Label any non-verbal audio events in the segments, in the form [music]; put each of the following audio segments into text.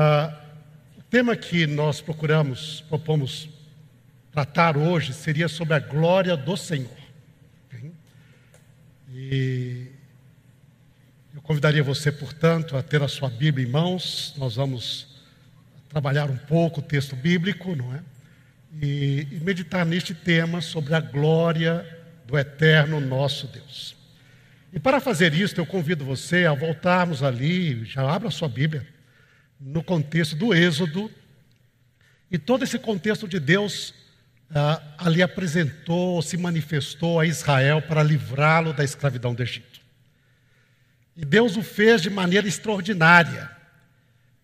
Ah, o tema que nós procuramos, propomos tratar hoje seria sobre a glória do Senhor. E eu convidaria você, portanto, a ter a sua Bíblia em mãos. Nós vamos trabalhar um pouco o texto bíblico, não é? E, e meditar neste tema sobre a glória do eterno nosso Deus. E para fazer isso, eu convido você a voltarmos ali, já abra a sua Bíblia, no contexto do Êxodo, e todo esse contexto de Deus ah, ali apresentou, se manifestou a Israel para livrá-lo da escravidão do Egito. E Deus o fez de maneira extraordinária.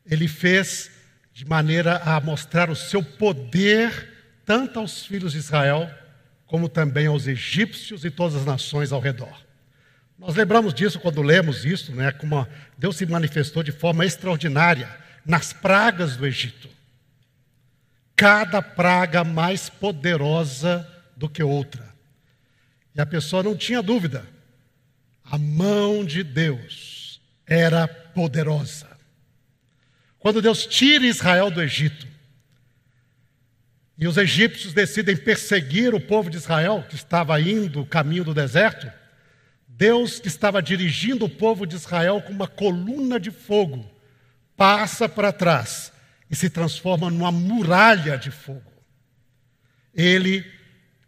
Ele fez de maneira a mostrar o seu poder tanto aos filhos de Israel, como também aos egípcios e todas as nações ao redor. Nós lembramos disso quando lemos isso, né, como Deus se manifestou de forma extraordinária nas pragas do Egito. Cada praga mais poderosa do que outra. E a pessoa não tinha dúvida. A mão de Deus era poderosa. Quando Deus tira Israel do Egito, e os egípcios decidem perseguir o povo de Israel, que estava indo o caminho do deserto, Deus, que estava dirigindo o povo de Israel com uma coluna de fogo, passa para trás e se transforma numa muralha de fogo. Ele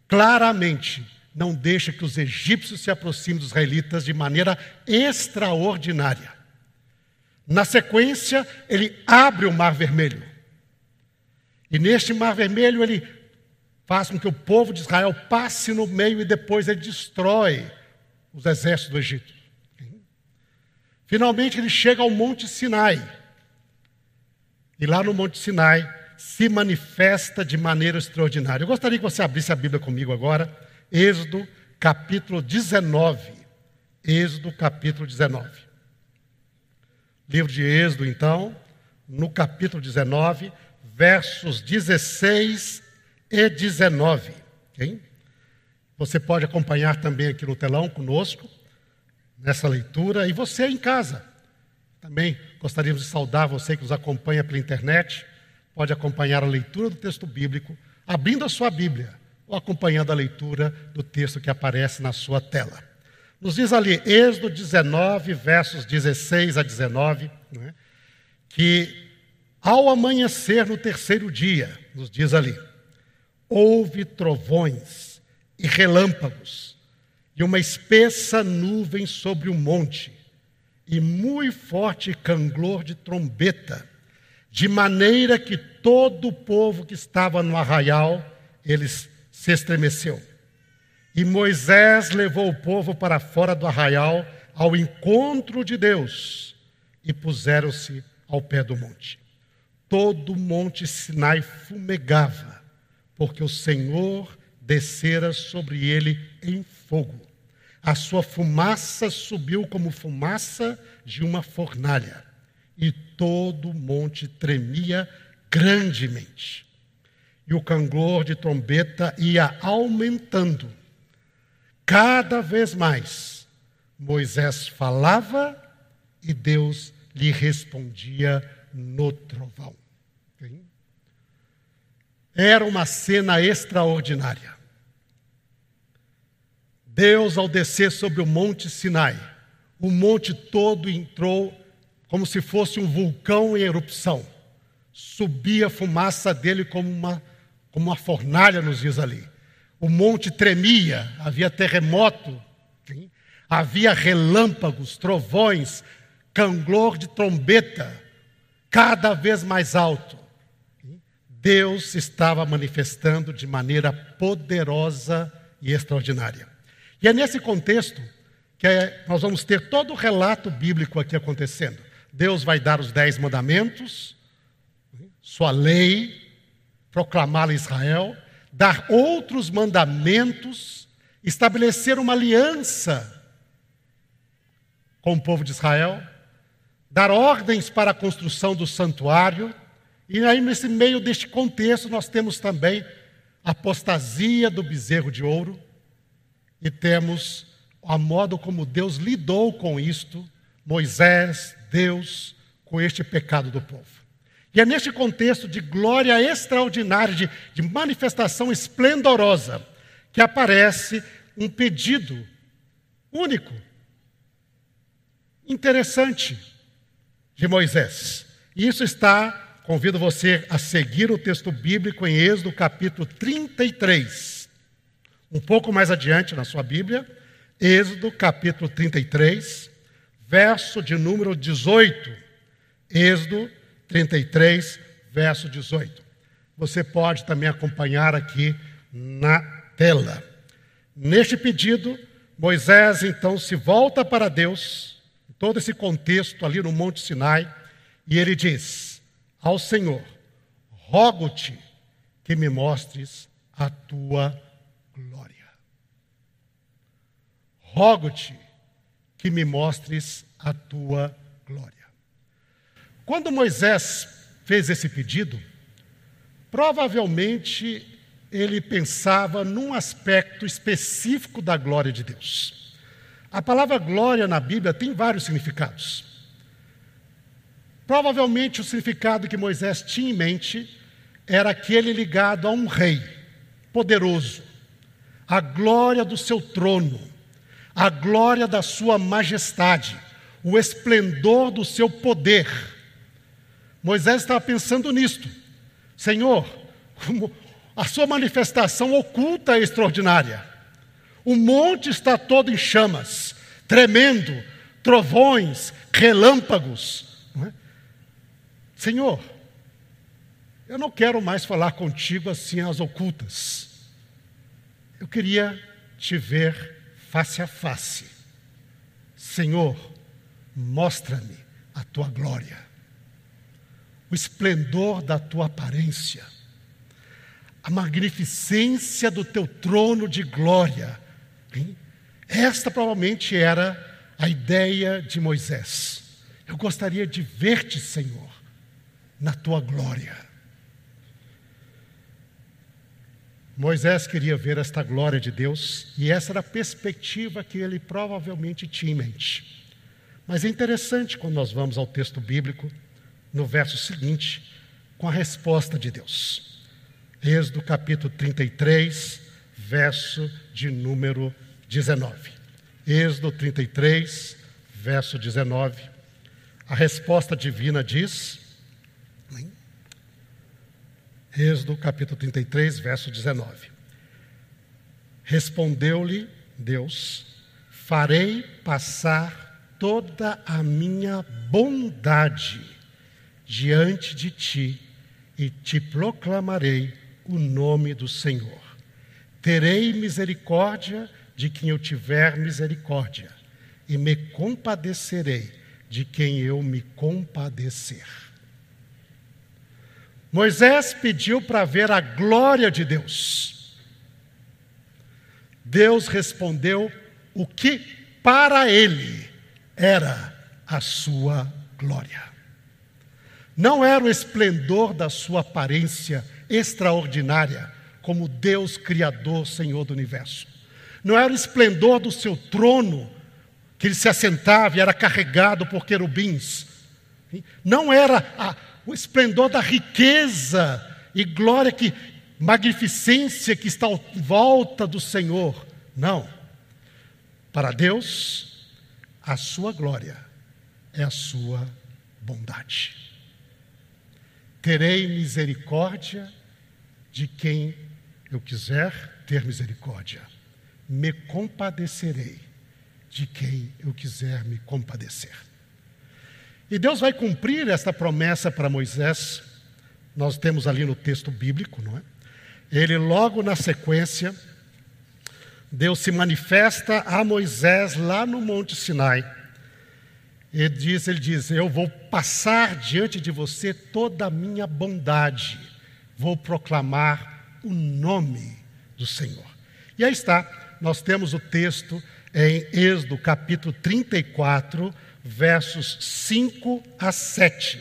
claramente não deixa que os egípcios se aproximem dos israelitas de maneira extraordinária. Na sequência, ele abre o Mar Vermelho. E neste Mar Vermelho, ele faz com que o povo de Israel passe no meio e depois ele destrói os exércitos do Egito. Finalmente ele chega ao Monte Sinai. E lá no Monte Sinai se manifesta de maneira extraordinária. Eu gostaria que você abrisse a Bíblia comigo agora, Êxodo capítulo 19. Êxodo capítulo 19. Livro de Êxodo, então, no capítulo 19, versos 16 e 19. Okay? Você pode acompanhar também aqui no telão conosco, nessa leitura, e você em casa. Também gostaríamos de saudar você que nos acompanha pela internet. Pode acompanhar a leitura do texto bíblico, abrindo a sua Bíblia, ou acompanhando a leitura do texto que aparece na sua tela. Nos diz ali, Êxodo 19, versos 16 a 19, né, que ao amanhecer no terceiro dia, nos diz ali, houve trovões e relâmpagos, e uma espessa nuvem sobre o monte, e muito forte canglor de trombeta, de maneira que todo o povo que estava no arraial, eles se estremeceu. E Moisés levou o povo para fora do arraial ao encontro de Deus e puseram-se ao pé do monte. Todo o monte Sinai fumegava, porque o Senhor descera sobre ele em fogo. A sua fumaça subiu como fumaça de uma fornalha, e todo o monte tremia grandemente. E o canglor de trombeta ia aumentando. Cada vez mais, Moisés falava e Deus lhe respondia no trovão. Era uma cena extraordinária. Deus, ao descer sobre o monte Sinai, o monte todo entrou como se fosse um vulcão em erupção. Subia a fumaça dele como uma, como uma fornalha, nos diz ali. O monte tremia, havia terremoto, sim? havia relâmpagos, trovões, canglor de trombeta, cada vez mais alto. Deus estava manifestando de maneira poderosa e extraordinária. E é nesse contexto que é, nós vamos ter todo o relato bíblico aqui acontecendo. Deus vai dar os dez mandamentos, sua lei, proclamá-la a Israel, dar outros mandamentos, estabelecer uma aliança com o povo de Israel, dar ordens para a construção do santuário, e aí, nesse meio deste contexto, nós temos também a apostasia do bezerro de ouro, e temos a modo como Deus lidou com isto, Moisés, Deus, com este pecado do povo. E é neste contexto de glória extraordinária, de, de manifestação esplendorosa, que aparece um pedido único, interessante de Moisés. E isso está, convido você a seguir o texto bíblico em Êxodo capítulo 33. Um pouco mais adiante na sua Bíblia, Êxodo capítulo 33, verso de número 18. Êxodo 33, verso 18. Você pode também acompanhar aqui na tela. Neste pedido, Moisés então se volta para Deus, todo esse contexto ali no Monte Sinai, e ele diz ao Senhor: Rogo-te que me mostres a tua glória. Rogo-te que me mostres a tua glória. Quando Moisés fez esse pedido, provavelmente ele pensava num aspecto específico da glória de Deus. A palavra glória na Bíblia tem vários significados. Provavelmente o significado que Moisés tinha em mente era aquele ligado a um rei poderoso, a glória do seu trono, a glória da sua majestade, o esplendor do seu poder. Moisés estava pensando nisto. Senhor, a sua manifestação oculta é extraordinária. O monte está todo em chamas, tremendo, trovões, relâmpagos. É? Senhor, eu não quero mais falar contigo assim às ocultas. Eu queria te ver face a face. Senhor, mostra-me a tua glória, o esplendor da tua aparência a magnificência do teu trono de glória. Hein? Esta provavelmente era a ideia de Moisés. Eu gostaria de ver-te, Senhor, na tua glória. Moisés queria ver esta glória de Deus e essa era a perspectiva que ele provavelmente tinha em mente. Mas é interessante quando nós vamos ao texto bíblico, no verso seguinte, com a resposta de Deus. Êxodo capítulo 33, verso de número 19. Êxodo 33, verso 19. A resposta divina diz. Êxodo capítulo 33, verso 19. Respondeu-lhe Deus: Farei passar toda a minha bondade diante de ti e te proclamarei o nome do Senhor. Terei misericórdia de quem eu tiver misericórdia, e me compadecerei de quem eu me compadecer. Moisés pediu para ver a glória de Deus. Deus respondeu o que para ele era a sua glória. Não era o esplendor da sua aparência extraordinária, como Deus Criador, Senhor do universo. Não era o esplendor do seu trono, que ele se assentava e era carregado por querubins. Não era a, o esplendor da riqueza e glória que magnificência que está à volta do Senhor. Não. Para Deus, a sua glória é a sua bondade. Terei misericórdia de quem eu quiser ter misericórdia. Me compadecerei de quem eu quiser me compadecer. E Deus vai cumprir esta promessa para Moisés. Nós temos ali no texto bíblico, não é? Ele logo na sequência, Deus se manifesta a Moisés lá no Monte Sinai. Ele diz, ele diz: "Eu vou passar diante de você toda a minha bondade." vou proclamar o nome do Senhor. E aí está, nós temos o texto em Êxodo capítulo 34, versos 5 a 7.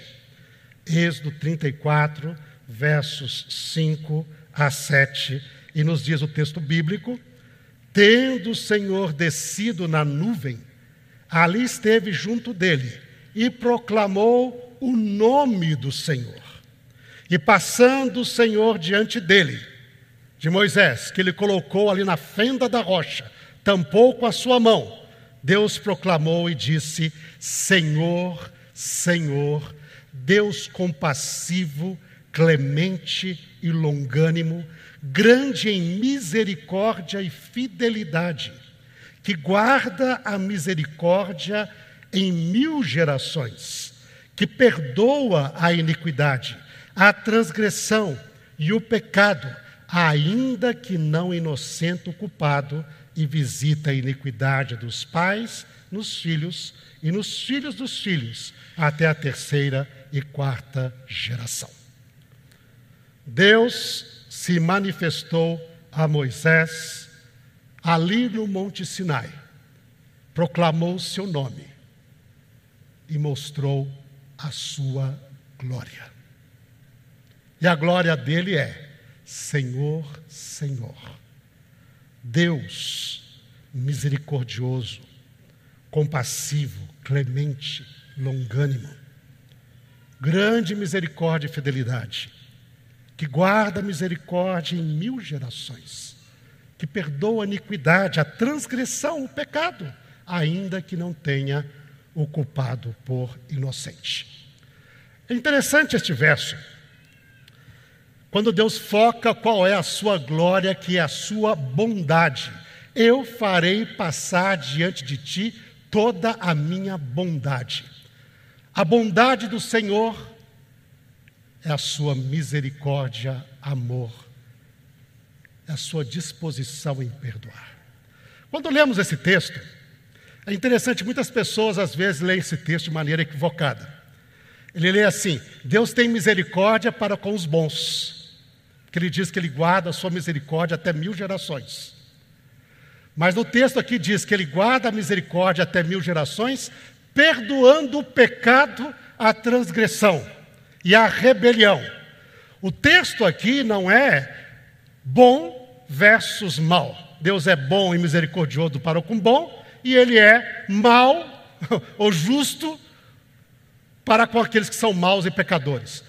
Êxodo 34, versos 5 a 7. E nos diz o texto bíblico: Tendo o Senhor descido na nuvem, ali esteve junto dele e proclamou o nome do Senhor. E passando o Senhor diante dele, de Moisés, que ele colocou ali na fenda da rocha, tampou com a sua mão, Deus proclamou e disse: Senhor, Senhor, Deus compassivo, clemente e longânimo, grande em misericórdia e fidelidade, que guarda a misericórdia em mil gerações, que perdoa a iniquidade, a transgressão e o pecado, ainda que não inocente o culpado, e visita a iniquidade dos pais nos filhos e nos filhos dos filhos, até a terceira e quarta geração. Deus se manifestou a Moisés ali no Monte Sinai, proclamou o seu nome e mostrou a sua glória. E a glória dele é Senhor, Senhor. Deus misericordioso, compassivo, clemente, longânimo, grande misericórdia e fidelidade, que guarda misericórdia em mil gerações, que perdoa a iniquidade, a transgressão, o pecado, ainda que não tenha o culpado por inocente. É interessante este verso. Quando Deus foca qual é a sua glória, que é a sua bondade. Eu farei passar diante de ti toda a minha bondade. A bondade do Senhor é a sua misericórdia, amor, é a sua disposição em perdoar. Quando lemos esse texto, é interessante, muitas pessoas às vezes leem esse texto de maneira equivocada. Ele lê assim: Deus tem misericórdia para com os bons, porque ele diz que ele guarda a sua misericórdia até mil gerações. Mas no texto aqui diz que ele guarda a misericórdia até mil gerações, perdoando o pecado, a transgressão e a rebelião. O texto aqui não é bom versus mal. Deus é bom e misericordioso para o com bom, e ele é mal [laughs] ou justo para com aqueles que são maus e pecadores.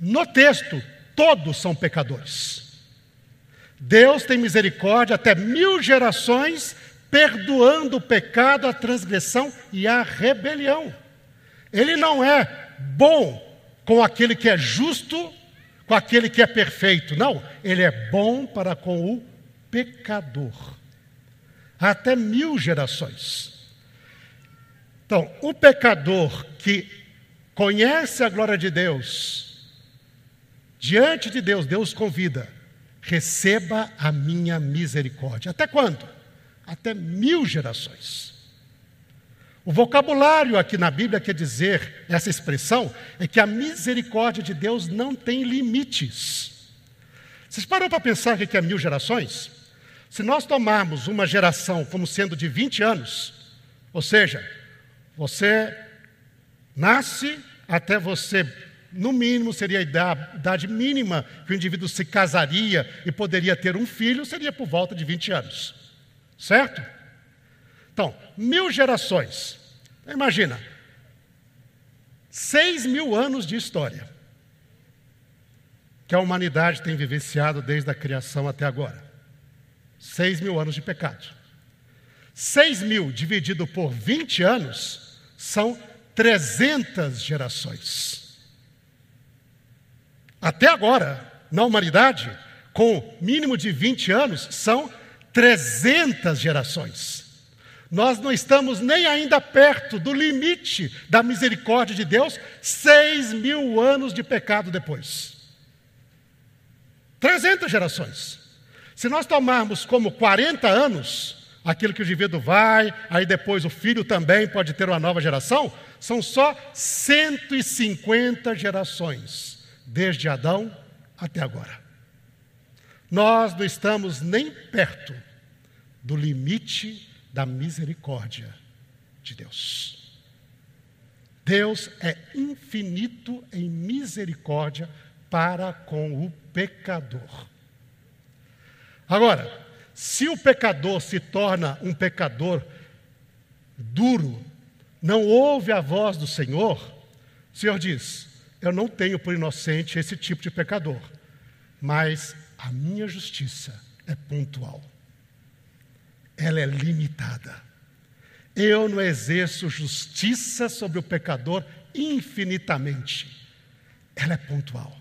No texto, todos são pecadores. Deus tem misericórdia até mil gerações, perdoando o pecado, a transgressão e a rebelião. Ele não é bom com aquele que é justo, com aquele que é perfeito. Não, ele é bom para com o pecador até mil gerações. Então, o pecador que conhece a glória de Deus, diante de Deus, Deus convida, receba a minha misericórdia. Até quando? Até mil gerações. O vocabulário aqui na Bíblia quer dizer, essa expressão, é que a misericórdia de Deus não tem limites. Vocês param para pensar o que é mil gerações? Se nós tomarmos uma geração como sendo de 20 anos, ou seja, você nasce até você, no mínimo, seria a idade mínima que o indivíduo se casaria e poderia ter um filho, seria por volta de 20 anos. Certo? Então, mil gerações. Imagina, seis mil anos de história que a humanidade tem vivenciado desde a criação até agora. Seis mil anos de pecado. Seis mil dividido por 20 anos são 300 gerações. Até agora, na humanidade, com mínimo de 20 anos, são 300 gerações. Nós não estamos nem ainda perto do limite da misericórdia de Deus, seis mil anos de pecado depois. 300 gerações. Se nós tomarmos como 40 anos, aquilo que o indivíduo vai, aí depois o filho também pode ter uma nova geração, são só 150 gerações, desde Adão até agora. Nós não estamos nem perto do limite da misericórdia de Deus. Deus é infinito em misericórdia para com o pecador. Agora, se o pecador se torna um pecador duro, não ouve a voz do Senhor, o Senhor diz: eu não tenho por inocente esse tipo de pecador, mas a minha justiça é pontual, ela é limitada. Eu não exerço justiça sobre o pecador infinitamente, ela é pontual.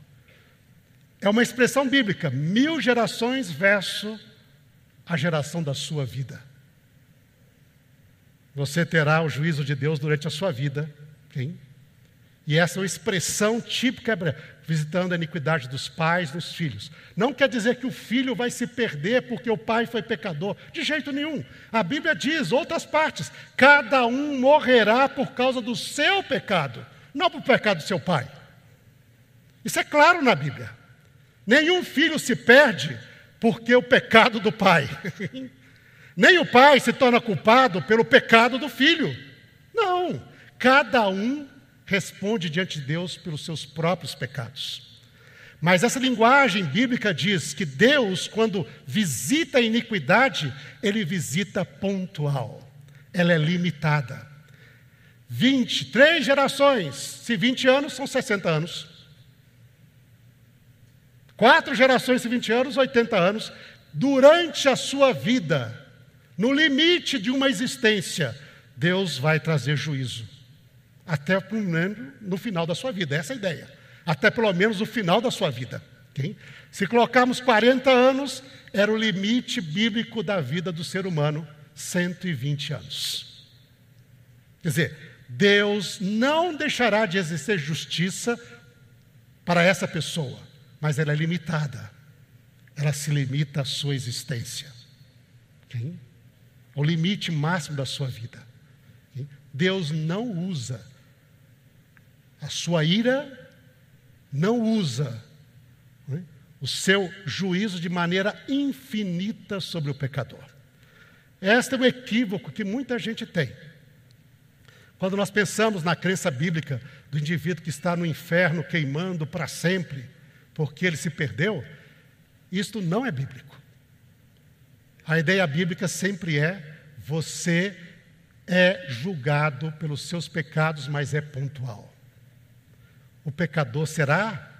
É uma expressão bíblica, mil gerações versus a geração da sua vida. Você terá o juízo de Deus durante a sua vida. Quem? E essa é uma expressão típica visitando a iniquidade dos pais dos filhos. Não quer dizer que o filho vai se perder porque o pai foi pecador, de jeito nenhum. A Bíblia diz, outras partes, cada um morrerá por causa do seu pecado, não por pecado do seu pai. Isso é claro na Bíblia. Nenhum filho se perde porque o pecado do pai. [laughs] Nem o pai se torna culpado pelo pecado do filho. Não. Cada um responde diante de Deus pelos seus próprios pecados. Mas essa linguagem bíblica diz que Deus, quando visita a iniquidade, ele visita pontual. Ela é limitada. 20, três gerações, se 20 anos, são 60 anos. Quatro gerações de 20 anos, 80 anos. Durante a sua vida, no limite de uma existência, Deus vai trazer juízo. Até no final da sua vida, essa é a ideia. Até pelo menos no final da sua vida. Okay? Se colocarmos 40 anos, era o limite bíblico da vida do ser humano, 120 anos. Quer dizer, Deus não deixará de exercer justiça para essa pessoa, mas ela é limitada. Ela se limita à sua existência. Okay? ao limite máximo da sua vida. Deus não usa a sua ira, não usa né, o seu juízo de maneira infinita sobre o pecador. Este é um equívoco que muita gente tem. Quando nós pensamos na crença bíblica do indivíduo que está no inferno queimando para sempre, porque ele se perdeu, isto não é bíblico. A ideia bíblica sempre é: você é julgado pelos seus pecados, mas é pontual. O pecador será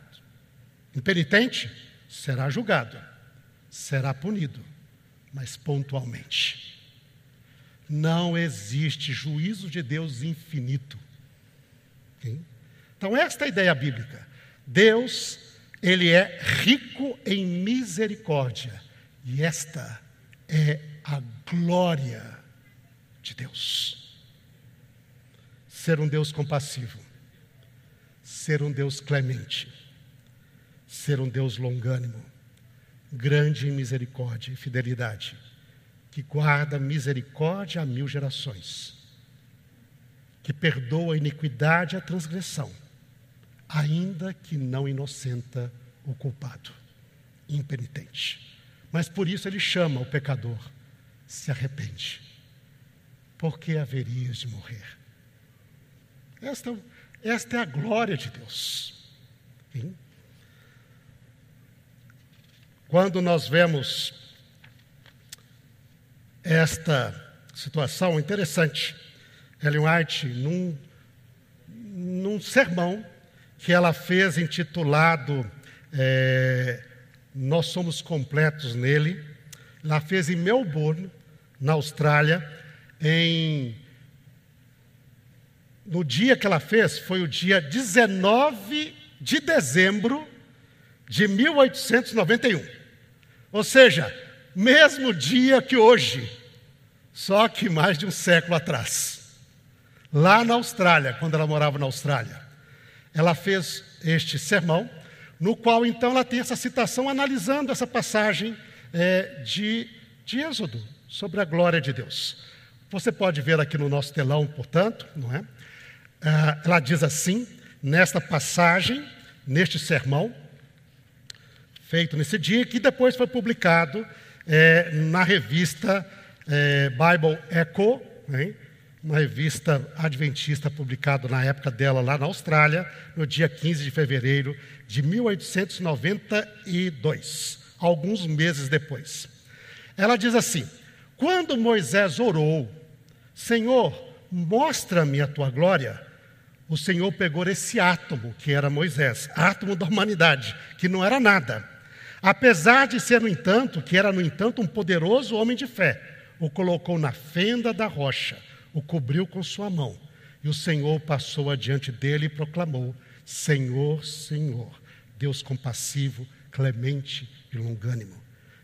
impenitente? Será julgado, será punido, mas pontualmente. Não existe juízo de Deus infinito. Então, esta é a ideia bíblica. Deus, ele é rico em misericórdia, e esta é a glória de Deus. Ser um Deus compassivo, ser um Deus clemente, ser um Deus longânimo, grande em misericórdia e fidelidade, que guarda misericórdia a mil gerações, que perdoa a iniquidade e a transgressão, ainda que não inocenta o culpado, impenitente. Mas por isso ele chama o pecador, se arrepende, porque haverias de morrer. Esta, esta é a glória de Deus. Quando nós vemos esta situação interessante, Ellen White, num, num sermão que ela fez intitulado é, Nós Somos Completos Nele, ela fez em Melbourne, na Austrália, em no dia que ela fez, foi o dia 19 de dezembro de 1891. Ou seja, mesmo dia que hoje, só que mais de um século atrás. Lá na Austrália, quando ela morava na Austrália. Ela fez este sermão, no qual então ela tem essa citação analisando essa passagem é, de, de Êxodo, sobre a glória de Deus. Você pode ver aqui no nosso telão, portanto, não é? Ah, ela diz assim, nesta passagem, neste sermão, feito nesse dia, que depois foi publicado é, na revista é, Bible Echo, uma revista adventista publicada na época dela lá na Austrália, no dia 15 de fevereiro de 1892, alguns meses depois. Ela diz assim: Quando Moisés orou, Senhor, mostra-me a tua glória, o Senhor pegou esse átomo, que era Moisés, átomo da humanidade, que não era nada. Apesar de ser, no entanto, que era, no entanto, um poderoso homem de fé, o colocou na fenda da rocha, o cobriu com sua mão. E o Senhor passou adiante dele e proclamou: Senhor, Senhor, Deus compassivo, clemente e longânimo,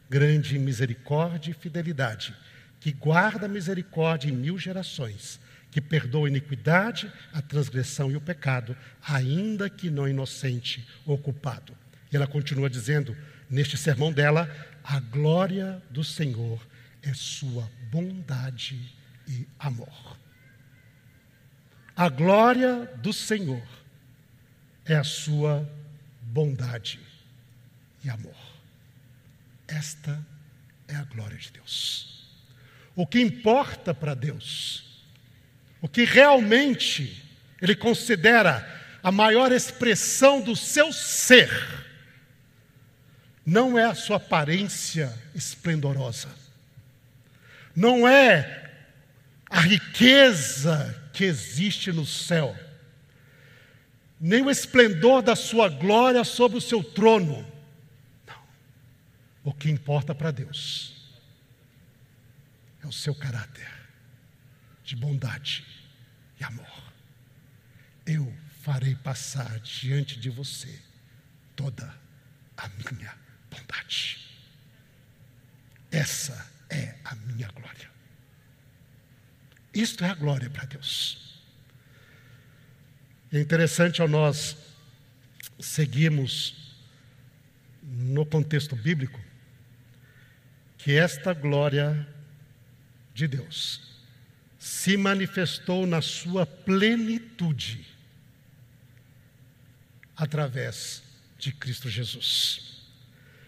grande em misericórdia e fidelidade, que guarda misericórdia em mil gerações, que perdoa a iniquidade, a transgressão e o pecado, ainda que não inocente ou culpado. E ela continua dizendo, neste sermão dela, a glória do Senhor é sua bondade e amor. A glória do Senhor é a sua bondade e amor. Esta é a glória de Deus. O que importa para Deus, o que realmente Ele considera a maior expressão do seu ser, não é a sua aparência esplendorosa, não é a riqueza que existe no céu, nem o esplendor da sua glória sobre o seu trono. Não. O que importa para Deus é o seu caráter de bondade e amor. Eu farei passar diante de você toda a minha bondade. Essa é a minha glória. Isto é a glória para Deus. É interessante ao nós seguirmos no contexto bíblico que esta glória de Deus se manifestou na sua plenitude através de Cristo Jesus.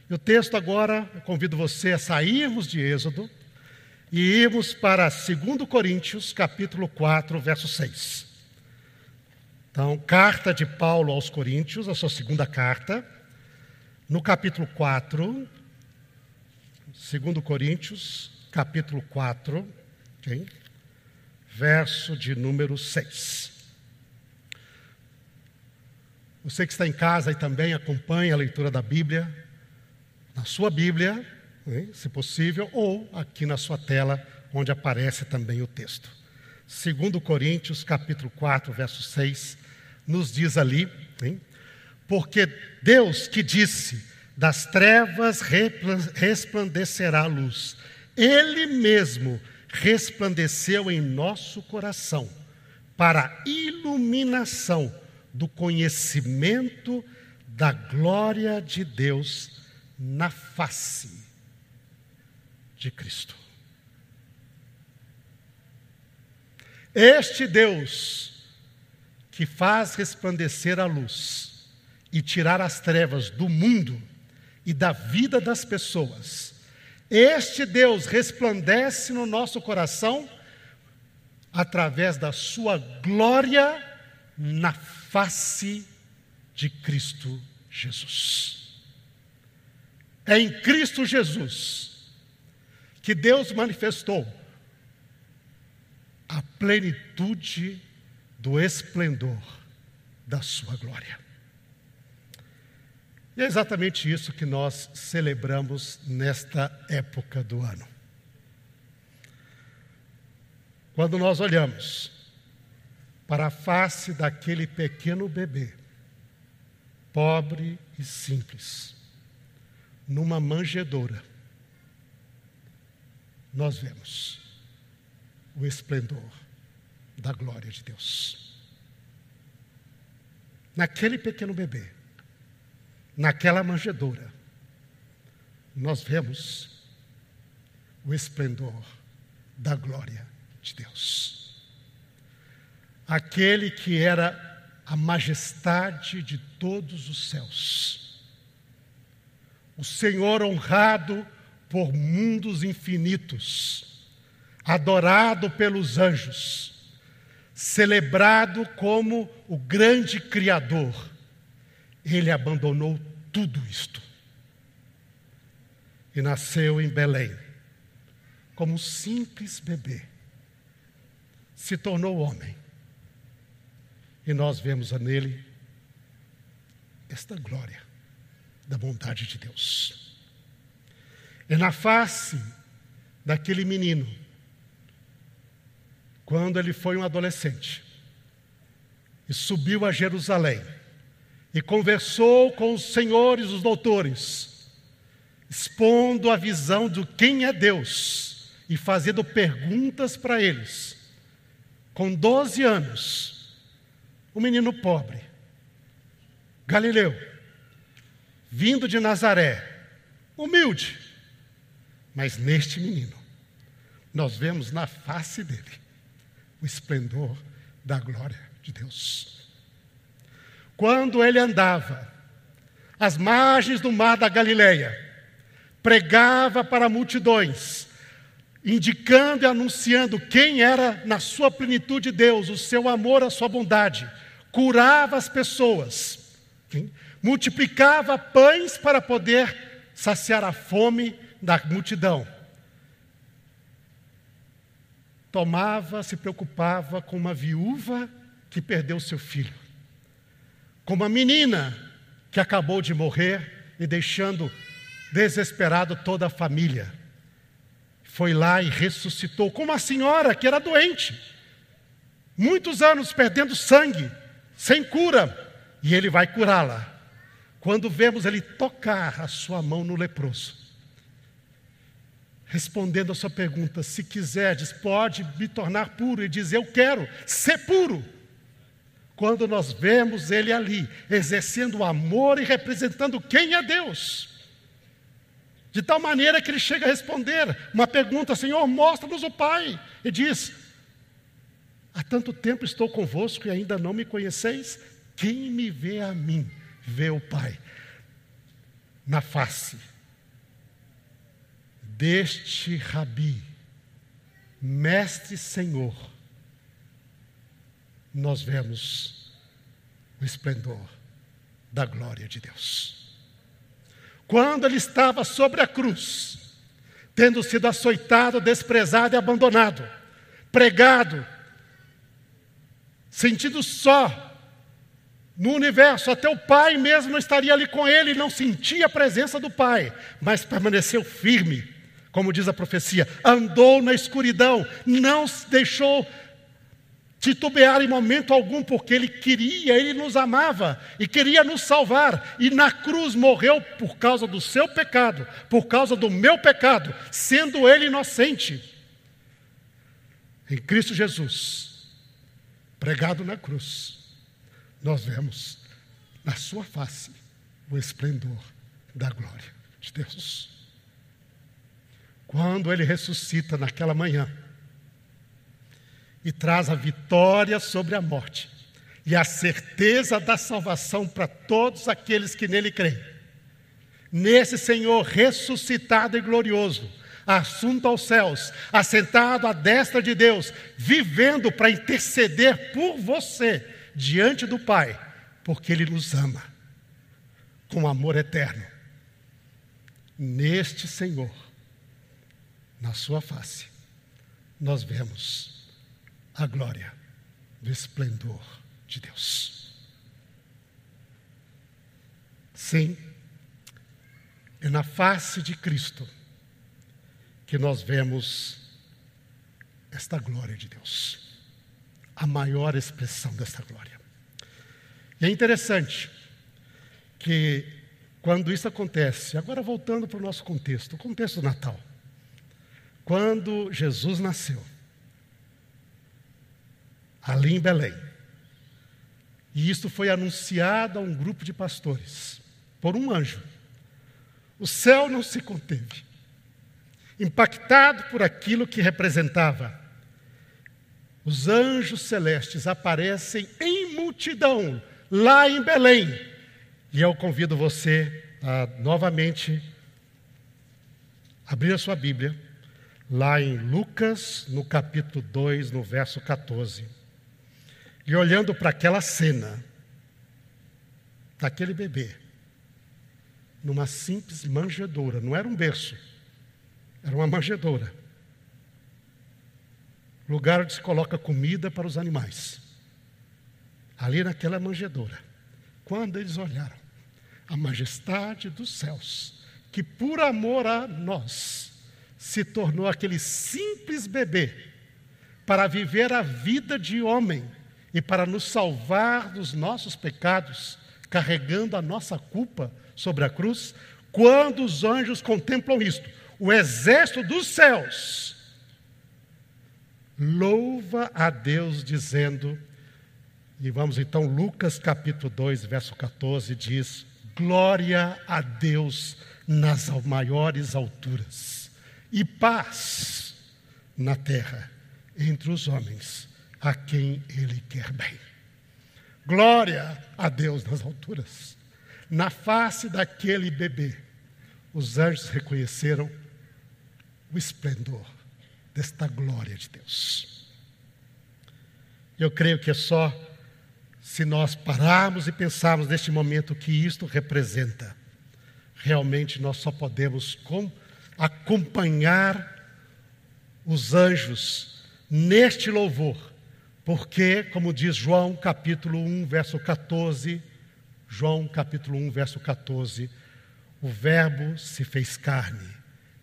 E o texto agora, eu convido você a sairmos de Êxodo e irmos para 2 Coríntios, capítulo 4, verso 6. Então, carta de Paulo aos Coríntios, a sua segunda carta, no capítulo 4, 2 Coríntios, capítulo 4, okay? Verso de número 6. Você que está em casa e também acompanha a leitura da Bíblia, na sua Bíblia, se possível, ou aqui na sua tela, onde aparece também o texto. Segundo Coríntios, capítulo 4, verso 6, nos diz ali, porque Deus que disse, das trevas resplandecerá a luz, Ele mesmo resplandeceu em nosso coração, para a iluminação do conhecimento da glória de Deus na face de Cristo. Este Deus que faz resplandecer a luz e tirar as trevas do mundo e da vida das pessoas, este Deus resplandece no nosso coração através da sua glória na face de Cristo Jesus. É em Cristo Jesus que Deus manifestou a plenitude do esplendor da sua glória. E é exatamente isso que nós celebramos nesta época do ano. Quando nós olhamos para a face daquele pequeno bebê, pobre e simples, numa manjedoura, nós vemos o esplendor da glória de Deus. Naquele pequeno bebê, naquela manjedoura, nós vemos o esplendor da glória de Deus. Aquele que era a majestade de todos os céus. O Senhor honrado por mundos infinitos, adorado pelos anjos, celebrado como o grande Criador, ele abandonou tudo isto e nasceu em Belém como um simples bebê. Se tornou homem e nós vemos nele esta glória da bondade de Deus. É na face daquele menino, quando ele foi um adolescente, e subiu a Jerusalém, e conversou com os senhores, os doutores, expondo a visão de quem é Deus e fazendo perguntas para eles. Com 12 anos, um menino pobre, Galileu, vindo de Nazaré, humilde, mas neste menino, nós vemos na face dele o esplendor da glória de Deus. Quando ele andava às margens do mar da Galileia, pregava para multidões, indicando e anunciando quem era na sua plenitude Deus, o seu amor, a sua bondade, curava as pessoas, multiplicava pães para poder saciar a fome da multidão. Tomava, se preocupava com uma viúva que perdeu seu filho, com uma menina que acabou de morrer e deixando desesperado toda a família. Foi lá e ressuscitou, com uma senhora que era doente, muitos anos perdendo sangue, sem cura, e ele vai curá-la. Quando vemos ele tocar a sua mão no leproso, respondendo a sua pergunta: se quiserdes, pode me tornar puro, e dizer: Eu quero ser puro. Quando nós vemos ele ali, exercendo o amor e representando quem é Deus, de tal maneira que ele chega a responder uma pergunta: Senhor, mostra-nos o Pai, e diz: Há tanto tempo estou convosco e ainda não me conheceis? Quem me vê a mim, vê o Pai na face deste rabi, mestre Senhor, nós vemos o esplendor da glória de Deus. Quando ele estava sobre a cruz, tendo sido açoitado, desprezado e abandonado, pregado, sentido só no universo, até o Pai mesmo não estaria ali com ele, não sentia a presença do Pai, mas permaneceu firme como diz a profecia, andou na escuridão, não deixou titubear em momento algum, porque Ele queria, Ele nos amava e queria nos salvar, e na cruz morreu por causa do seu pecado, por causa do meu pecado, sendo Ele inocente. Em Cristo Jesus, pregado na cruz, nós vemos na Sua face o esplendor da glória de Deus. Quando ele ressuscita naquela manhã e traz a vitória sobre a morte e a certeza da salvação para todos aqueles que nele creem. Nesse Senhor ressuscitado e glorioso, assunto aos céus, assentado à destra de Deus, vivendo para interceder por você diante do Pai, porque Ele nos ama com amor eterno. Neste Senhor na sua face, nós vemos a glória do esplendor de Deus. Sim, é na face de Cristo que nós vemos esta glória de Deus, a maior expressão desta glória. E é interessante que quando isso acontece, agora voltando para o nosso contexto, o contexto do Natal. Quando Jesus nasceu, ali em Belém, e isso foi anunciado a um grupo de pastores, por um anjo, o céu não se conteve, impactado por aquilo que representava. Os anjos celestes aparecem em multidão lá em Belém. E eu convido você a novamente abrir a sua Bíblia lá em Lucas, no capítulo 2, no verso 14. E olhando para aquela cena, daquele bebê, numa simples manjedoura, não era um berço, era uma manjedoura. Lugar onde se coloca comida para os animais. ali naquela manjedoura, quando eles olharam a majestade dos céus, que por amor a nós se tornou aquele simples bebê para viver a vida de homem e para nos salvar dos nossos pecados, carregando a nossa culpa sobre a cruz, quando os anjos contemplam isto, o exército dos céus louva a Deus dizendo, e vamos então, Lucas capítulo 2, verso 14, diz: Glória a Deus nas maiores alturas, e paz na terra entre os homens a quem Ele quer bem. Glória a Deus nas alturas. Na face daquele bebê, os anjos reconheceram o esplendor desta glória de Deus. Eu creio que é só se nós pararmos e pensarmos neste momento o que isto representa. Realmente nós só podemos acompanhar os anjos neste louvor, porque, como diz João capítulo 1, verso 14, João capítulo 1, verso 14, o Verbo se fez carne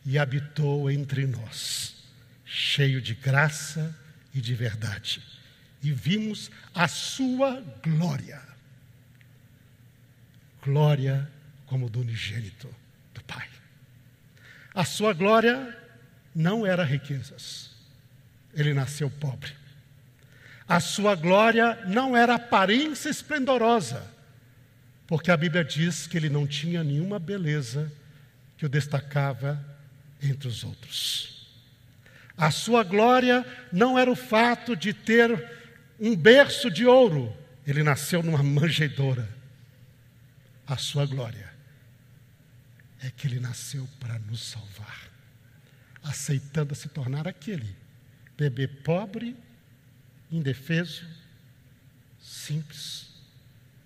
e habitou entre nós, cheio de graça e de verdade, e vimos a sua glória. Glória como do unigênito do Pai. A sua glória não era riquezas. Ele nasceu pobre. A sua glória não era aparência esplendorosa, porque a Bíblia diz que ele não tinha nenhuma beleza que o destacava entre os outros. A sua glória não era o fato de ter um berço de ouro, ele nasceu numa manjedoura. A sua glória é que ele nasceu para nos salvar, aceitando se tornar aquele bebê pobre indefeso, simples,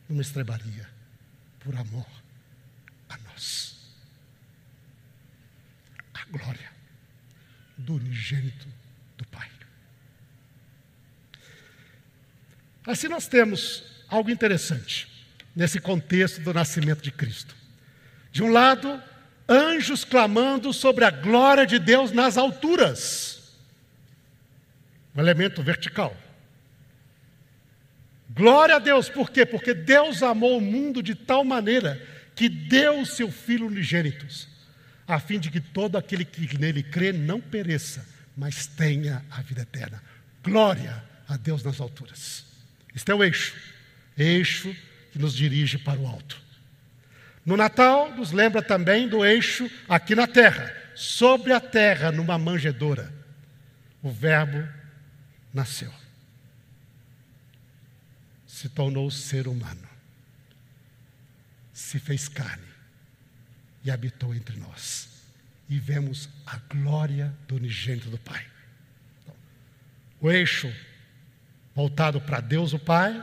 numa estrebaria, por amor a nós. A glória do unigênito do Pai. Assim nós temos algo interessante nesse contexto do nascimento de Cristo. De um lado, anjos clamando sobre a glória de Deus nas alturas, um elemento vertical. Glória a Deus, por quê? Porque Deus amou o mundo de tal maneira que deu o seu Filho unigênito, a fim de que todo aquele que nele crê não pereça, mas tenha a vida eterna. Glória a Deus nas alturas. Este é o eixo, eixo que nos dirige para o alto. No Natal, nos lembra também do eixo aqui na terra, sobre a terra, numa manjedoura. O Verbo nasceu se tornou ser humano, se fez carne e habitou entre nós. E vemos a glória do unigênito do Pai. O eixo voltado para Deus o Pai,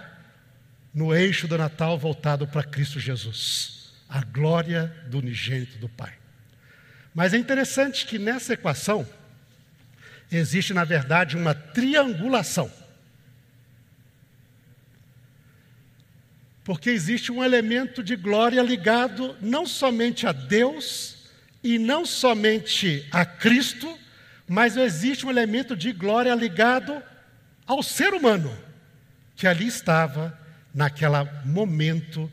no eixo do Natal voltado para Cristo Jesus. A glória do unigênito do Pai. Mas é interessante que nessa equação existe, na verdade, uma triangulação. Porque existe um elemento de glória ligado não somente a Deus e não somente a Cristo, mas existe um elemento de glória ligado ao ser humano que ali estava naquele momento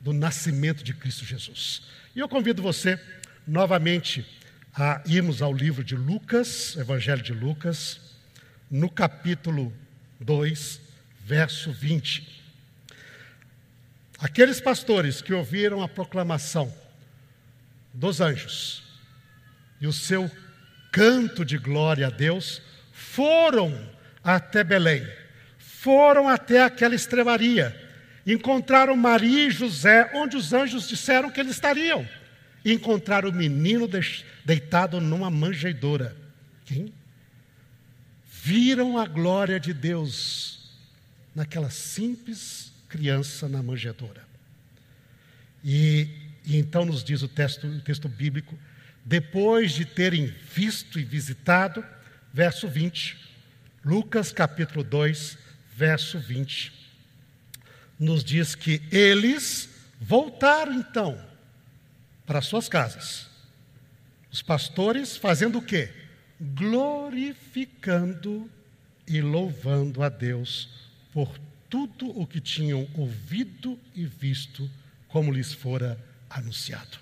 do nascimento de Cristo Jesus. E eu convido você novamente a irmos ao livro de Lucas, Evangelho de Lucas, no capítulo 2, verso 20. Aqueles pastores que ouviram a proclamação dos anjos e o seu canto de glória a Deus foram até Belém, foram até aquela estrebaria, encontraram Maria e José, onde os anjos disseram que eles estariam, e encontraram o menino deitado numa manjedoura. Quem? Viram a glória de Deus naquela simples criança na manjedoura. E, e então nos diz o texto, o texto bíblico, depois de terem visto e visitado, verso 20, Lucas capítulo 2, verso 20. nos diz que eles voltaram então para suas casas. Os pastores fazendo o quê? Glorificando e louvando a Deus por tudo o que tinham ouvido e visto, como lhes fora anunciado.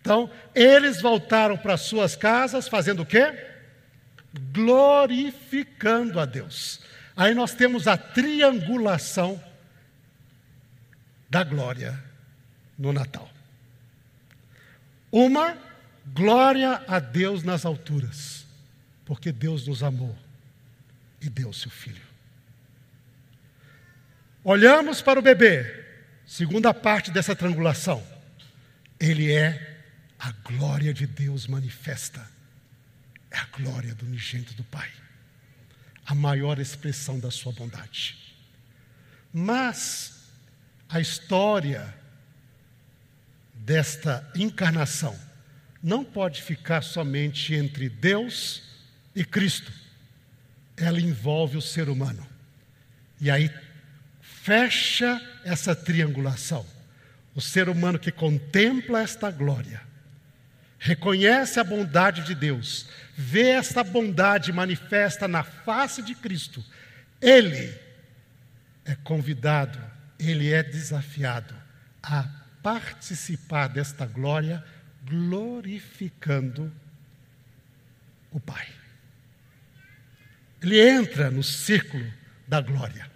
Então, eles voltaram para suas casas fazendo o quê? Glorificando a Deus. Aí nós temos a triangulação da glória no Natal. Uma, glória a Deus nas alturas, porque Deus nos amou e deu seu filho. Olhamos para o bebê, segunda parte dessa triangulação. Ele é a glória de Deus manifesta. É a glória do unigênito do Pai. A maior expressão da sua bondade. Mas a história desta encarnação não pode ficar somente entre Deus e Cristo. Ela envolve o ser humano. E aí fecha essa triangulação. O ser humano que contempla esta glória, reconhece a bondade de Deus, vê esta bondade manifesta na face de Cristo, ele é convidado ele é desafiado a participar desta glória, glorificando o Pai. Ele entra no círculo da glória.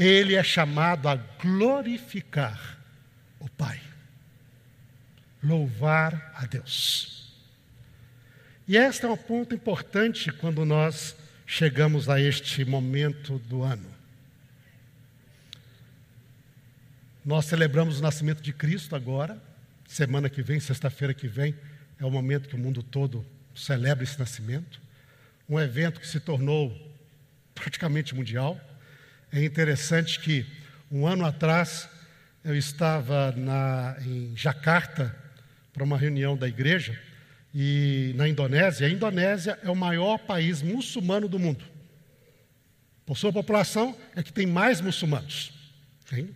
Ele é chamado a glorificar o Pai, louvar a Deus. E este é um ponto importante quando nós chegamos a este momento do ano. Nós celebramos o nascimento de Cristo agora, semana que vem, sexta-feira que vem, é o momento que o mundo todo celebra esse nascimento. Um evento que se tornou praticamente mundial. É interessante que um ano atrás eu estava na, em Jakarta para uma reunião da igreja e na Indonésia. A Indonésia é o maior país muçulmano do mundo. Por sua população é que tem mais muçulmanos. Tem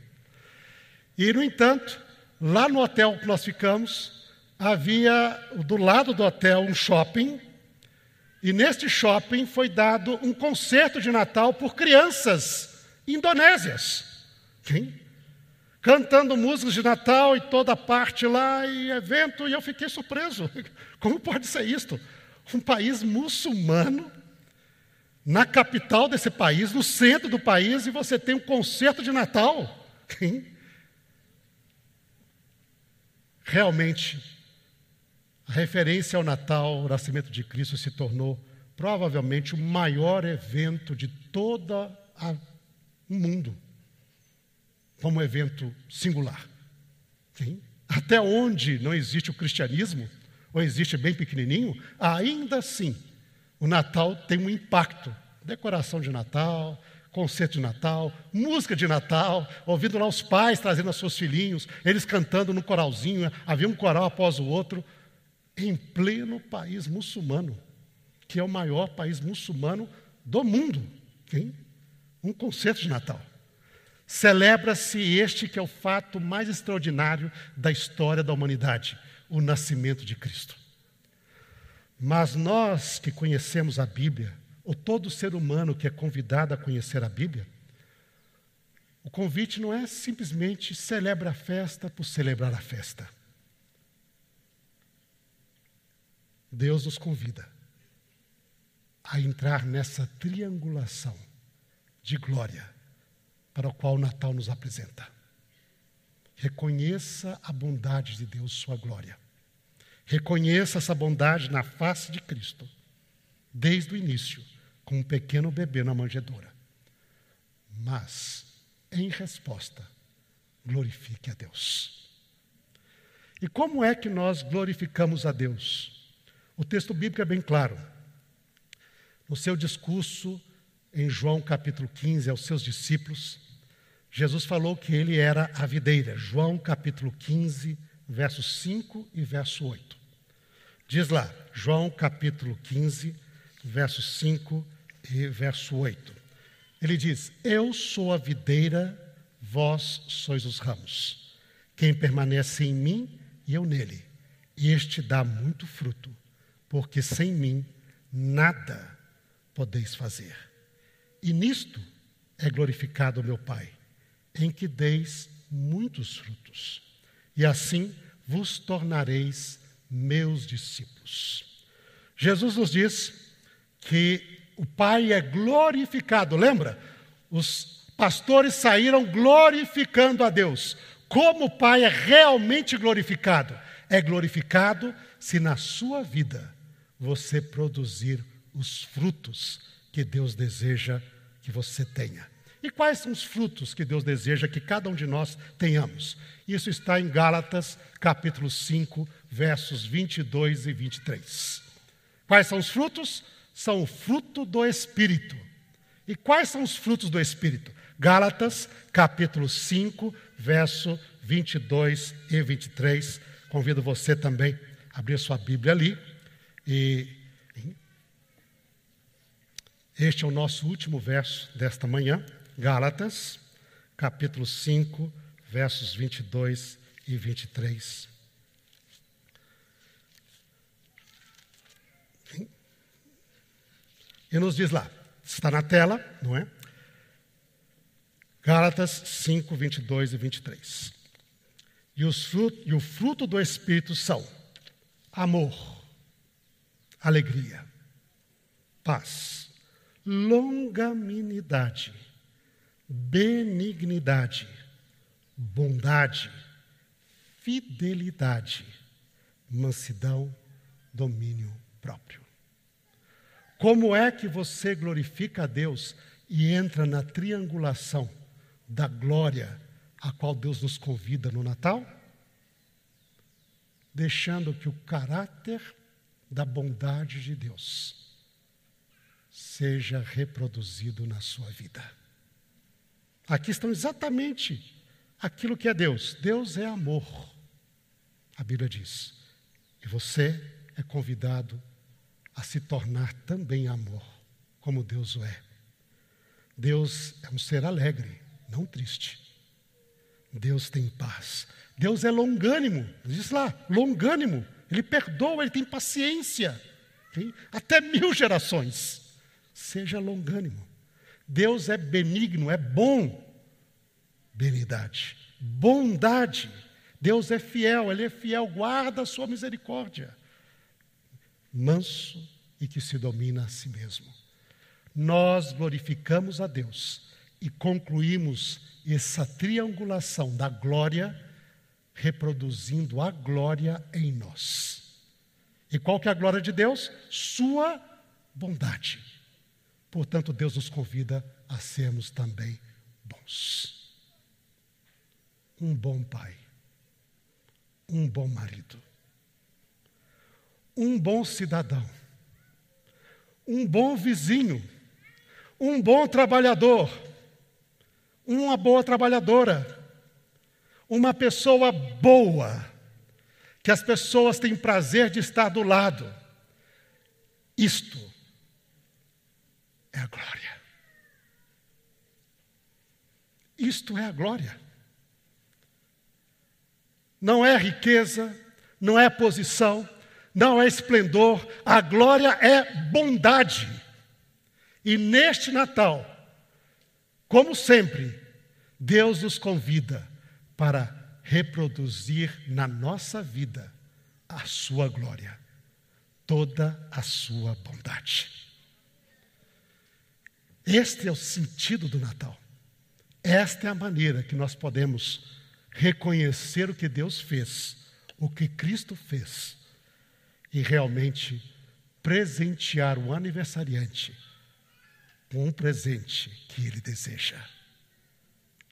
e, no entanto, lá no hotel que nós ficamos, havia do lado do hotel um shopping, e neste shopping foi dado um concerto de Natal por crianças indonésias. Sim? Cantando músicas de Natal e toda parte lá, e evento, e eu fiquei surpreso. [laughs] Como pode ser isto? Um país muçulmano, na capital desse país, no centro do país, e você tem um concerto de Natal. Sim? Realmente, a referência ao Natal, o nascimento de Cristo, se tornou provavelmente o maior evento de todo o mundo, como evento singular. Sim? Até onde não existe o cristianismo, ou existe bem pequenininho, ainda assim, o Natal tem um impacto. Decoração de Natal, concerto de Natal, música de Natal, ouvindo lá os pais trazendo os seus filhinhos, eles cantando no coralzinho, havia um coral após o outro, em pleno país muçulmano, que é o maior país muçulmano do mundo. Hein? Um concerto de Natal. Celebra-se este que é o fato mais extraordinário da história da humanidade, o nascimento de Cristo. Mas nós que conhecemos a Bíblia, ou todo ser humano que é convidado a conhecer a Bíblia, o convite não é simplesmente celebra a festa por celebrar a festa. Deus nos convida a entrar nessa triangulação de glória para o qual o Natal nos apresenta. Reconheça a bondade de Deus, sua glória. Reconheça essa bondade na face de Cristo, desde o início com um pequeno bebê na manjedoura. Mas, em resposta, glorifique a Deus. E como é que nós glorificamos a Deus? O texto bíblico é bem claro. No seu discurso em João capítulo 15 aos seus discípulos, Jesus falou que ele era a videira. João capítulo 15, versos 5 e verso 8. Diz lá, João capítulo 15, versos 5 e verso 8. Ele diz: Eu sou a videira vós sois os ramos. Quem permanece em mim e eu nele, este dá muito fruto, porque sem mim nada podeis fazer. E nisto é glorificado meu Pai, em que deis muitos frutos, e assim vos tornareis meus discípulos. Jesus nos diz que o Pai é glorificado, lembra? Os pastores saíram glorificando a Deus. Como o Pai é realmente glorificado? É glorificado se na sua vida você produzir os frutos que Deus deseja que você tenha. E quais são os frutos que Deus deseja que cada um de nós tenhamos? Isso está em Gálatas, capítulo 5, versos 22 e 23. Quais são os frutos? São o fruto do Espírito. E quais são os frutos do Espírito? Gálatas, capítulo 5, verso 22 e 23. Convido você também a abrir sua Bíblia ali. E este é o nosso último verso desta manhã. Gálatas, capítulo 5, versos 22 e 23. E nos diz lá, está na tela, não é? Gálatas 5, 22 e 23. E, os fruto, e o fruto do Espírito são amor, alegria, paz, longanimidade, benignidade, bondade, fidelidade, mansidão, domínio próprio. Como é que você glorifica a Deus e entra na triangulação da glória a qual Deus nos convida no Natal? Deixando que o caráter da bondade de Deus seja reproduzido na sua vida. Aqui estão exatamente aquilo que é Deus. Deus é amor, a Bíblia diz. E você é convidado a se tornar também amor, como Deus o é. Deus é um ser alegre, não triste. Deus tem paz. Deus é longânimo, diz lá, longânimo. Ele perdoa, ele tem paciência. Até mil gerações. Seja longânimo. Deus é benigno, é bom benignidade, bondade. Deus é fiel, Ele é fiel, guarda a sua misericórdia. Manso e que se domina a si mesmo. Nós glorificamos a Deus e concluímos essa triangulação da glória, reproduzindo a glória em nós. E qual que é a glória de Deus? Sua bondade. Portanto, Deus nos convida a sermos também bons. Um bom pai, um bom marido, um bom cidadão, um bom vizinho, um bom trabalhador, uma boa trabalhadora, uma pessoa boa, que as pessoas têm prazer de estar do lado. Isto é a glória. Isto é a glória não é riqueza, não é posição, não é esplendor, a glória é bondade. E neste Natal, como sempre, Deus nos convida para reproduzir na nossa vida a sua glória, toda a sua bondade. Este é o sentido do Natal. Esta é a maneira que nós podemos reconhecer o que Deus fez, o que Cristo fez, e realmente presentear o aniversariante com um presente que ele deseja.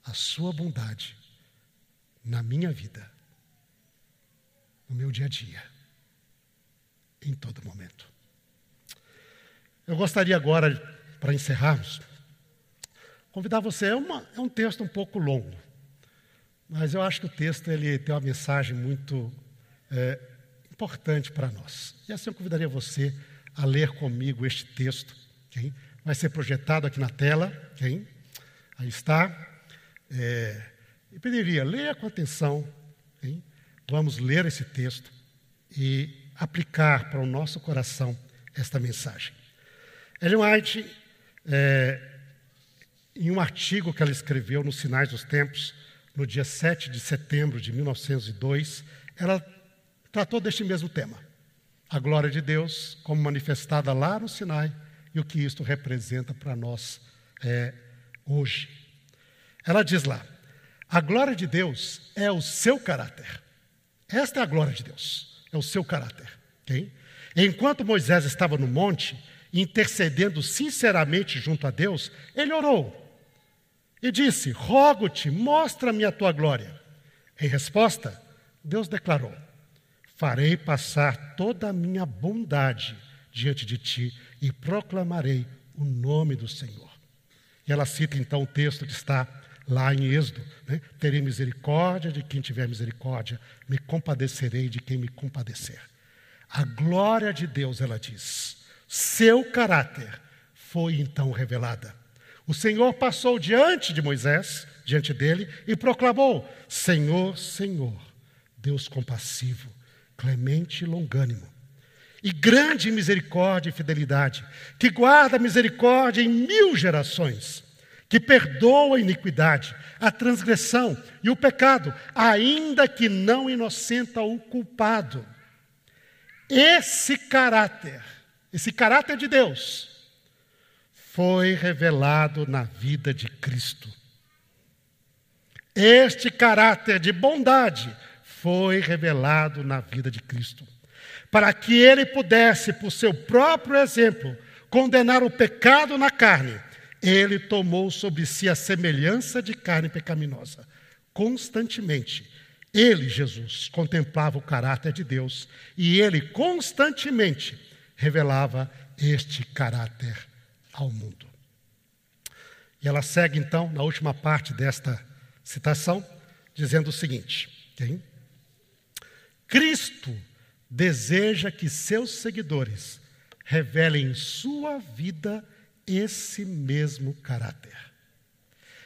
A sua bondade na minha vida, no meu dia a dia, em todo momento. Eu gostaria agora, para encerrarmos, convidar você, é, uma, é um texto um pouco longo, mas eu acho que o texto ele tem uma mensagem muito é, importante para nós. E assim eu convidaria você a ler comigo este texto. Okay? Vai ser projetado aqui na tela. Okay? Aí está. É, e pediria, leia com atenção, hein? vamos ler esse texto e aplicar para o nosso coração esta mensagem. Ellen White, é, em um artigo que ela escreveu nos Sinais dos Tempos, no dia 7 de setembro de 1902, ela tratou deste mesmo tema. A glória de Deus, como manifestada lá no Sinai, e o que isto representa para nós é, hoje. Ela diz lá: a glória de Deus é o seu caráter. Esta é a glória de Deus, é o seu caráter. Okay? Enquanto Moisés estava no monte, intercedendo sinceramente junto a Deus, ele orou e disse: Rogo-te, mostra-me a tua glória. Em resposta, Deus declarou: Farei passar toda a minha bondade diante de ti e proclamarei o nome do Senhor. E ela cita então o texto que está lá em Êxodo: né? Terei misericórdia de quem tiver misericórdia, me compadecerei de quem me compadecer. A glória de Deus, ela diz, seu caráter foi então revelada. O Senhor passou diante de Moisés, diante dele, e proclamou: Senhor, Senhor, Deus compassivo, clemente e longânimo, e grande misericórdia e fidelidade, que guarda misericórdia em mil gerações que perdoa a iniquidade, a transgressão e o pecado, ainda que não inocenta o culpado. Esse caráter, esse caráter de Deus, foi revelado na vida de Cristo. Este caráter de bondade foi revelado na vida de Cristo, para que ele pudesse, por seu próprio exemplo, condenar o pecado na carne ele tomou sobre si a semelhança de carne pecaminosa. Constantemente, ele, Jesus, contemplava o caráter de Deus e ele constantemente revelava este caráter ao mundo. E ela segue então na última parte desta citação, dizendo o seguinte: okay? Cristo deseja que seus seguidores revelem sua vida esse mesmo caráter.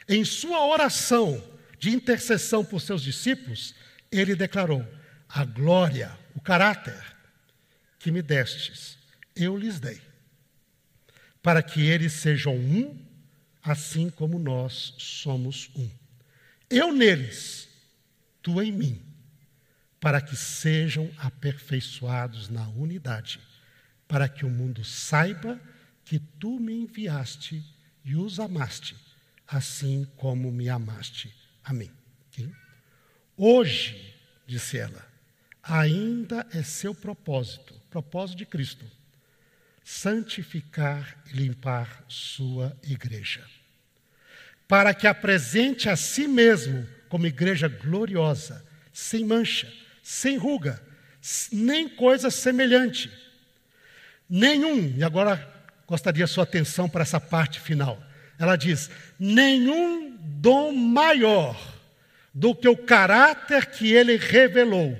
Em sua oração de intercessão por seus discípulos, ele declarou: A glória, o caráter que me destes, eu lhes dei, para que eles sejam um, assim como nós somos um. Eu neles, tu em mim, para que sejam aperfeiçoados na unidade, para que o mundo saiba que tu me enviaste e os amaste, assim como me amaste a mim. Hoje, disse ela, ainda é seu propósito, propósito de Cristo, santificar e limpar sua igreja, para que apresente a si mesmo como igreja gloriosa, sem mancha, sem ruga, nem coisa semelhante. Nenhum, e agora gostaria sua atenção para essa parte final. Ela diz: nenhum dom maior do que o caráter que ele revelou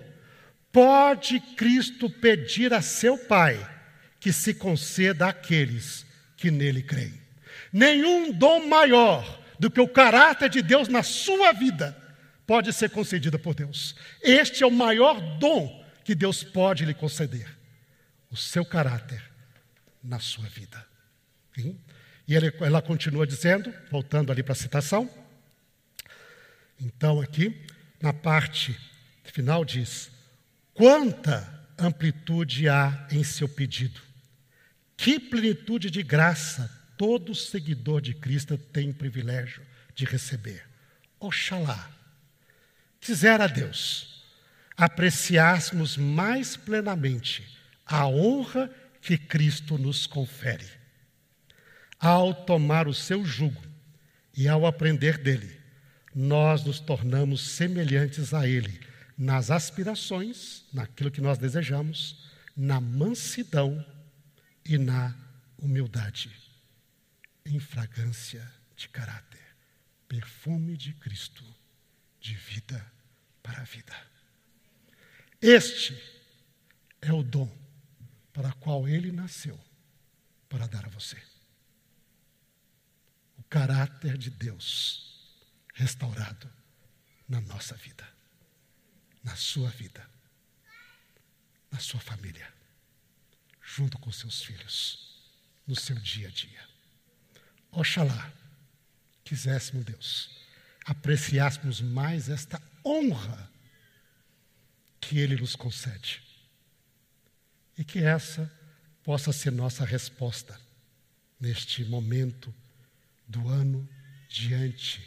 pode Cristo pedir a seu Pai que se conceda àqueles que nele creem. Nenhum dom maior do que o caráter de Deus na sua vida pode ser concedido por Deus. Este é o maior dom que Deus pode lhe conceder: o seu caráter na sua vida. Sim? E ela continua dizendo, voltando ali para a citação. Então, aqui, na parte final, diz: Quanta amplitude há em seu pedido, que plenitude de graça todo seguidor de Cristo tem o privilégio de receber. Oxalá, quisera Deus, apreciássemos mais plenamente a honra que Cristo nos confere. Ao tomar o seu jugo e ao aprender dele, nós nos tornamos semelhantes a ele nas aspirações, naquilo que nós desejamos, na mansidão e na humildade, em fragrância de caráter, perfume de Cristo, de vida para a vida. Este é o dom para qual ele nasceu para dar a você. O caráter de Deus restaurado na nossa vida, na sua vida, na sua família, junto com seus filhos, no seu dia a dia. Oxalá quiséssemos, Deus, apreciássemos mais esta honra que Ele nos concede. E que essa possa ser nossa resposta neste momento do ano diante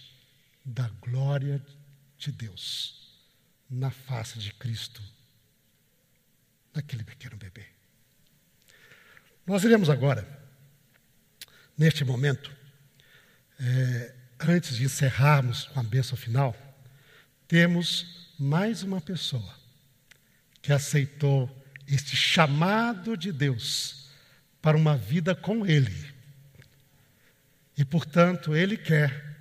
da glória de Deus na face de Cristo, naquele pequeno bebê. Nós iremos agora, neste momento, é, antes de encerrarmos com a bênção final, temos mais uma pessoa que aceitou este chamado de Deus para uma vida com Ele. E, portanto, Ele quer,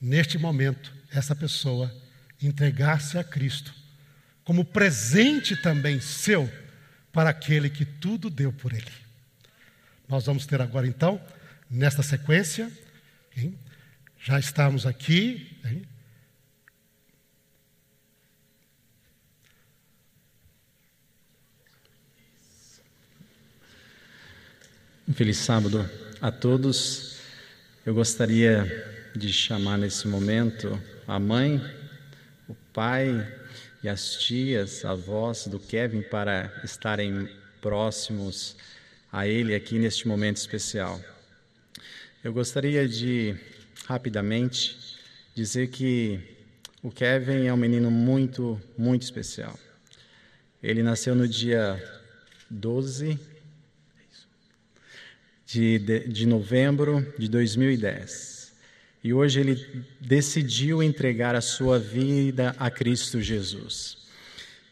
neste momento, essa pessoa entregar-se a Cristo como presente também seu para aquele que tudo deu por Ele. Nós vamos ter agora, então, nesta sequência, hein? já estamos aqui, hein? Um feliz sábado a todos. Eu gostaria de chamar nesse momento a mãe, o pai e as tias, avós do Kevin para estarem próximos a ele aqui neste momento especial. Eu gostaria de rapidamente dizer que o Kevin é um menino muito, muito especial. Ele nasceu no dia 12 de, de, de novembro de 2010. E hoje ele decidiu entregar a sua vida a Cristo Jesus.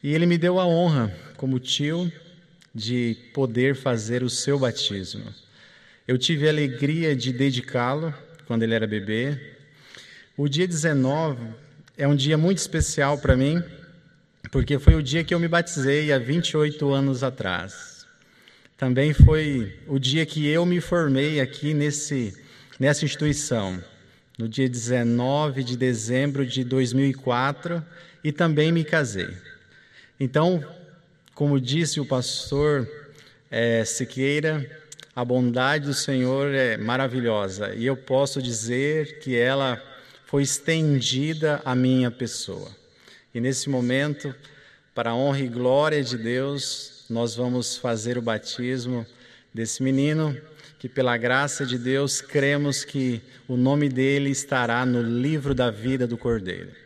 E ele me deu a honra, como tio, de poder fazer o seu batismo. Eu tive a alegria de dedicá-lo quando ele era bebê. O dia 19 é um dia muito especial para mim, porque foi o dia que eu me batizei há 28 anos atrás. Também foi o dia que eu me formei aqui nesse, nessa instituição, no dia 19 de dezembro de 2004, e também me casei. Então, como disse o pastor é, Siqueira, a bondade do Senhor é maravilhosa e eu posso dizer que ela foi estendida à minha pessoa. E nesse momento, para a honra e glória de Deus, nós vamos fazer o batismo desse menino, que pela graça de Deus cremos que o nome dele estará no livro da vida do Cordeiro.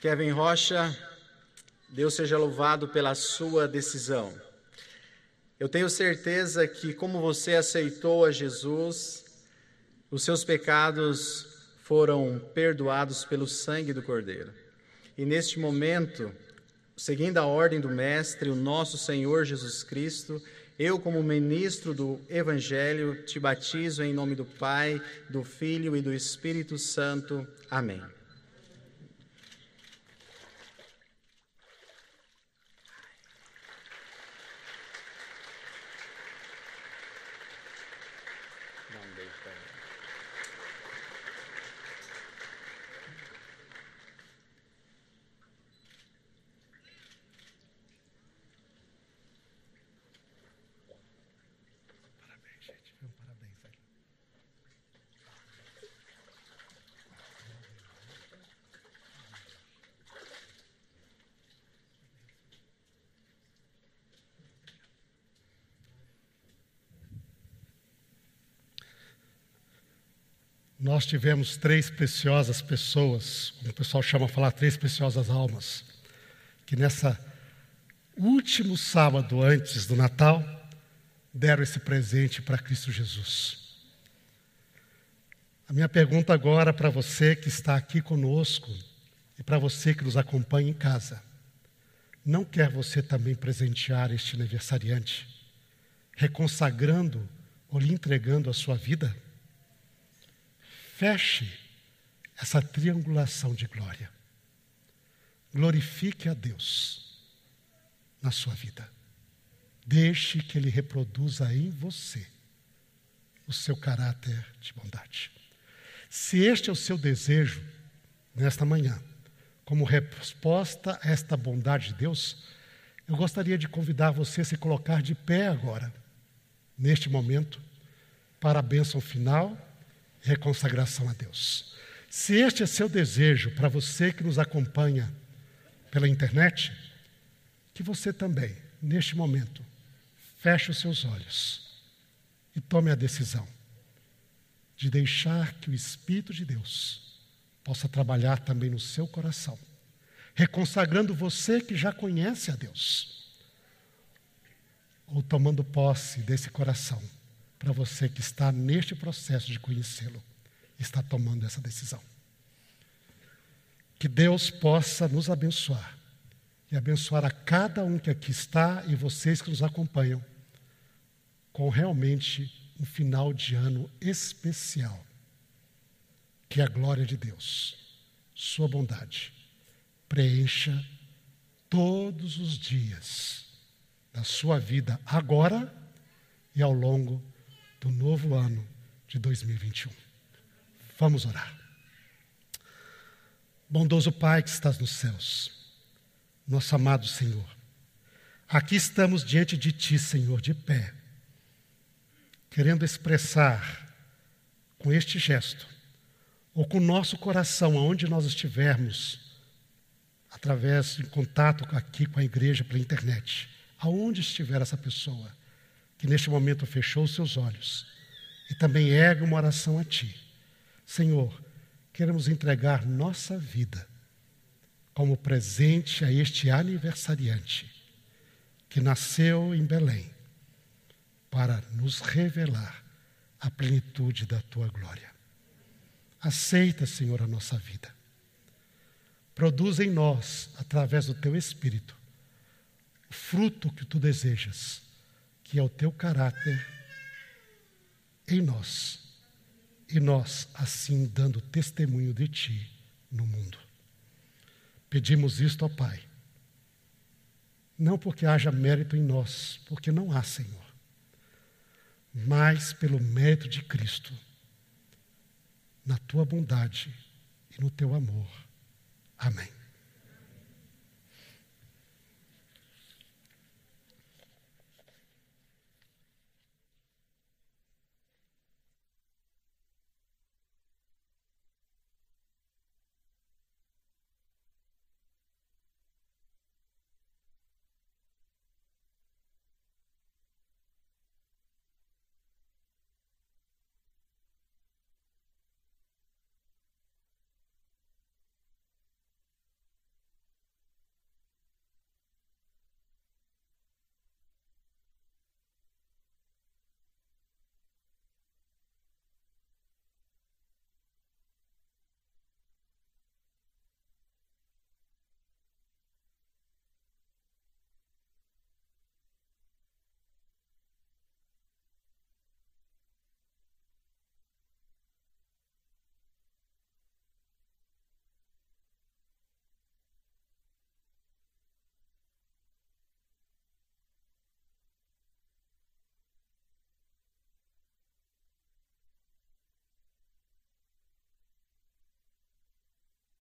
Kevin Rocha, Deus seja louvado pela sua decisão. Eu tenho certeza que, como você aceitou a Jesus, os seus pecados foram perdoados pelo sangue do Cordeiro. E neste momento, seguindo a ordem do Mestre, o nosso Senhor Jesus Cristo, eu, como ministro do Evangelho, te batizo em nome do Pai, do Filho e do Espírito Santo. Amém. Nós tivemos três preciosas pessoas, como o pessoal chama falar, três preciosas almas, que nessa último sábado antes do Natal deram esse presente para Cristo Jesus. A minha pergunta agora para você que está aqui conosco e para você que nos acompanha em casa: não quer você também presentear este aniversariante, reconsagrando ou lhe entregando a sua vida? Feche essa triangulação de glória. Glorifique a Deus na sua vida. Deixe que Ele reproduza em você o seu caráter de bondade. Se este é o seu desejo, nesta manhã, como resposta a esta bondade de Deus, eu gostaria de convidar você a se colocar de pé agora, neste momento, para a bênção final reconsagração a Deus. Se este é seu desejo para você que nos acompanha pela internet, que você também, neste momento, feche os seus olhos e tome a decisão de deixar que o Espírito de Deus possa trabalhar também no seu coração, reconsagrando você que já conhece a Deus, ou tomando posse desse coração para você que está neste processo de conhecê-lo, está tomando essa decisão. Que Deus possa nos abençoar e abençoar a cada um que aqui está e vocês que nos acompanham com realmente um final de ano especial. Que a glória de Deus, Sua bondade, preencha todos os dias da sua vida, agora e ao longo do novo ano de 2021. Vamos orar. Bondoso Pai que estás nos céus, nosso amado Senhor, aqui estamos diante de Ti, Senhor, de pé querendo expressar com este gesto, ou com o nosso coração, aonde nós estivermos, através de contato aqui com a igreja pela internet, aonde estiver essa pessoa, que neste momento fechou os seus olhos e também ergue uma oração a Ti. Senhor, queremos entregar nossa vida como presente a este aniversariante que nasceu em Belém para nos revelar a plenitude da tua glória. Aceita, Senhor, a nossa vida. Produz em nós, através do teu Espírito, o fruto que tu desejas, que é o teu caráter em nós, e nós, assim, dando testemunho de ti no mundo. Pedimos isto ao Pai, não porque haja mérito em nós, porque não há, Senhor mas pelo mérito de Cristo, na tua bondade e no teu amor. Amém.